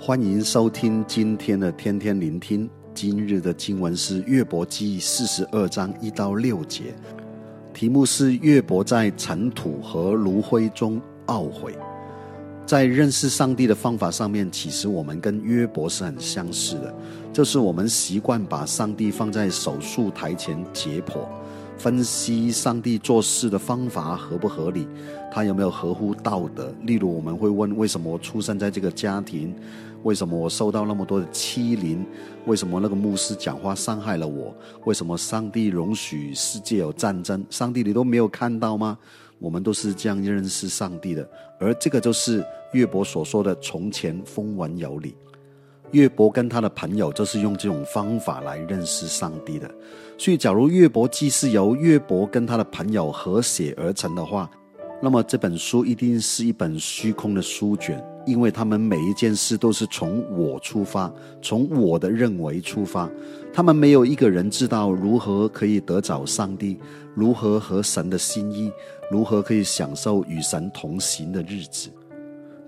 欢迎收听今天的天天聆听。今日的经文是约伯记四十二章一到六节，题目是约伯在尘土和炉灰中懊悔。在认识上帝的方法上面，其实我们跟约伯是很相似的，就是我们习惯把上帝放在手术台前解剖，分析上帝做事的方法合不合理，他有没有合乎道德。例如，我们会问：为什么出生在这个家庭？为什么我受到那么多的欺凌？为什么那个牧师讲话伤害了我？为什么上帝容许世界有战争？上帝你都没有看到吗？我们都是这样认识上帝的，而这个就是。岳伯所说的“从前风闻有理”。岳伯跟他的朋友就是用这种方法来认识上帝的。所以，假如岳伯记是由岳伯跟他的朋友合写而成的话，那么这本书一定是一本虚空的书卷，因为他们每一件事都是从我出发，从我的认为出发。他们没有一个人知道如何可以得着上帝，如何和神的心意，如何可以享受与神同行的日子。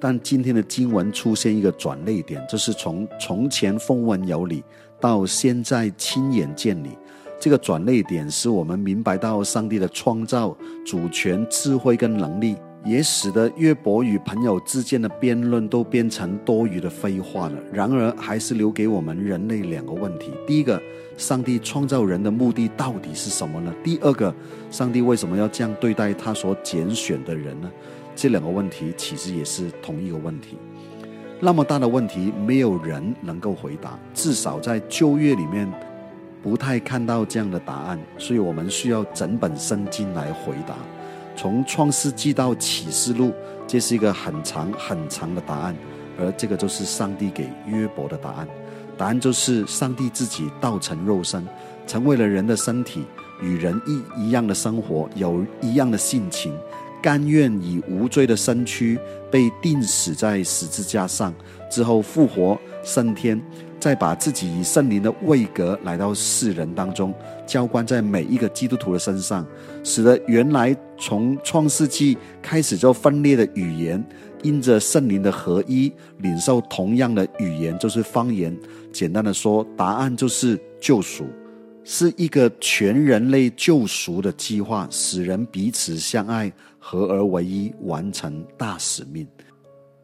但今天的经文出现一个转捩点，就是从从前风闻有你，到现在亲眼见你。这个转捩点使我们明白到上帝的创造、主权、智慧跟能力，也使得约伯与朋友之间的辩论都变成多余的废话了。然而，还是留给我们人类两个问题：第一个，上帝创造人的目的到底是什么呢？第二个，上帝为什么要这样对待他所拣选的人呢？这两个问题其实也是同一个问题，那么大的问题，没有人能够回答，至少在旧约里面不太看到这样的答案，所以我们需要整本圣经来回答。从创世纪到启示录，这是一个很长很长的答案，而这个就是上帝给约伯的答案。答案就是上帝自己道成肉身，成为了人的身体，与人一一样的生活，有一样的性情。甘愿以无罪的身躯被钉死在十字架上，之后复活升天，再把自己以圣灵的位格来到世人当中，浇灌在每一个基督徒的身上，使得原来从创世纪开始就分裂的语言，因着圣灵的合一，领受同样的语言，就是方言。简单的说，答案就是救赎。是一个全人类救赎的计划，使人彼此相爱，合而为一，完成大使命。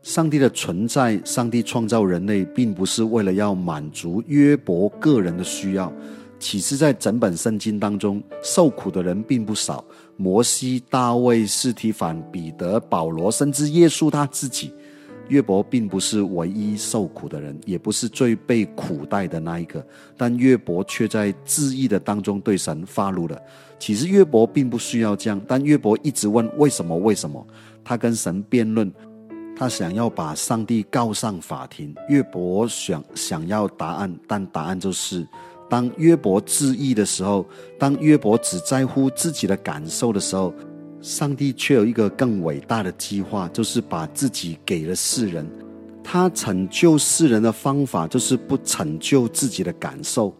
上帝的存在，上帝创造人类，并不是为了要满足约伯个人的需要。其实，在整本圣经当中，受苦的人并不少。摩西、大卫、斯提反、彼得、保罗，甚至耶稣他自己。约伯并不是唯一受苦的人，也不是最被苦待的那一个，但约伯却在质疑的当中对神发怒了。其实约伯并不需要这样，但约伯一直问为什么？为什么？他跟神辩论，他想要把上帝告上法庭。约伯想想要答案，但答案就是：当约伯自义的时候，当约伯只在乎自己的感受的时候。上帝却有一个更伟大的计划，就是把自己给了世人。他拯救世人的方法，就是不拯救自己的感受。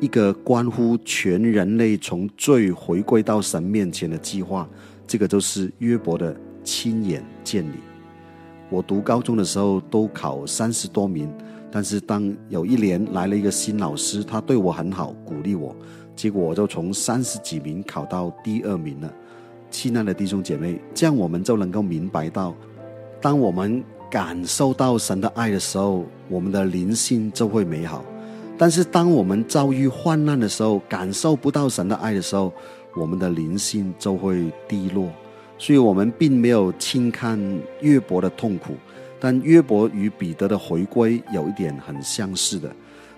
一个关乎全人类从罪回归到神面前的计划，这个就是约伯的亲眼见你。我读高中的时候都考三十多名，但是当有一年来了一个新老师，他对我很好，鼓励我，结果我就从三十几名考到第二名了。亲爱的弟兄姐妹，这样我们就能够明白到，当我们感受到神的爱的时候，我们的灵性就会美好；但是当我们遭遇患难的时候，感受不到神的爱的时候，我们的灵性就会低落。所以，我们并没有轻看约伯的痛苦，但约伯与彼得的回归有一点很相似的。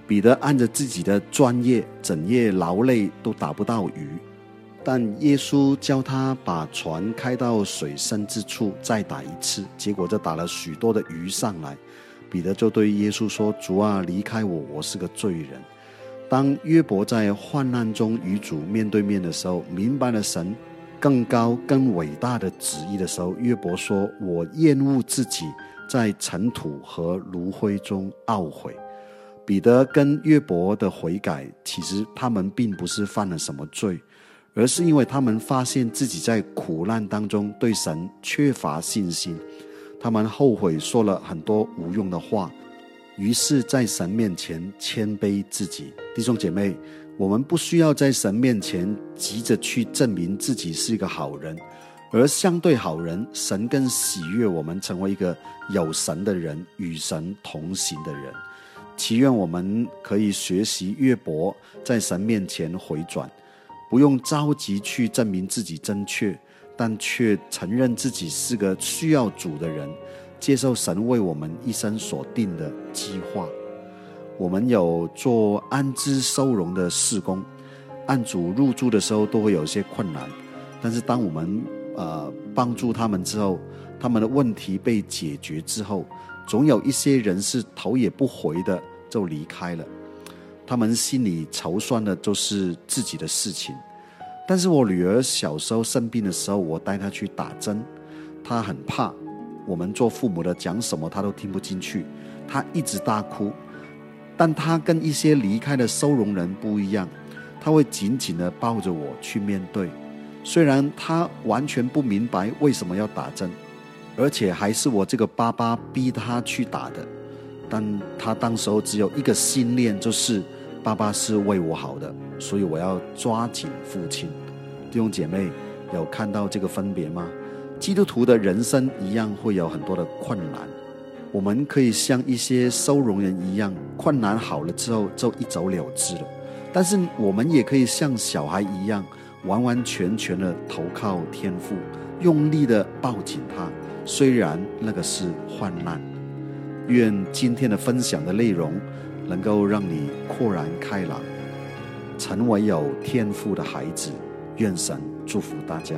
彼得按着自己的专业，整夜劳累都打不到鱼。但耶稣教他把船开到水深之处，再打一次，结果就打了许多的鱼上来。彼得就对耶稣说：“主啊，离开我，我是个罪人。”当约伯在患难中与主面对面的时候，明白了神更高、更伟大的旨意的时候，约伯说：“我厌恶自己在尘土和炉灰中懊悔。”彼得跟约伯的悔改，其实他们并不是犯了什么罪。而是因为他们发现自己在苦难当中对神缺乏信心，他们后悔说了很多无用的话，于是，在神面前谦卑自己。弟兄姐妹，我们不需要在神面前急着去证明自己是一个好人，而相对好人，神更喜悦我们成为一个有神的人，与神同行的人。祈愿我们可以学习约伯，在神面前回转，不用着急去证明自己正确，但却承认自己是个需要主的人，接受神为我们一生所定的计划。我们有做安置收容的事工，案主入住的时候都会有一些困难，但是当我们呃帮助他们之后，他们的问题被解决之后。总有一些人是头也不回的就离开了，他们心里筹算的都是自己的事情。但是我女儿小时候生病的时候，我带她去打针，她很怕，我们做父母的讲什么他都听不进去，他一直大哭。但他跟一些离开的收容人不一样，他会紧紧的抱着我去面对，虽然他完全不明白为什么要打针。而且还是我这个爸爸逼他去打的，但他当时候只有一个信念，就是爸爸是为我好的，所以我要抓紧父亲。弟兄姐妹，有看到这个分别吗？基督徒的人生一样会有很多的困难，我们可以像一些收容人一样，困难好了之后就一走了之了，但是我们也可以像小孩一样，完完全全的投靠天父，用力的抱紧他。虽然那个是患难，愿今天的分享的内容能够让你豁然开朗，成为有天赋的孩子。愿神祝福大家。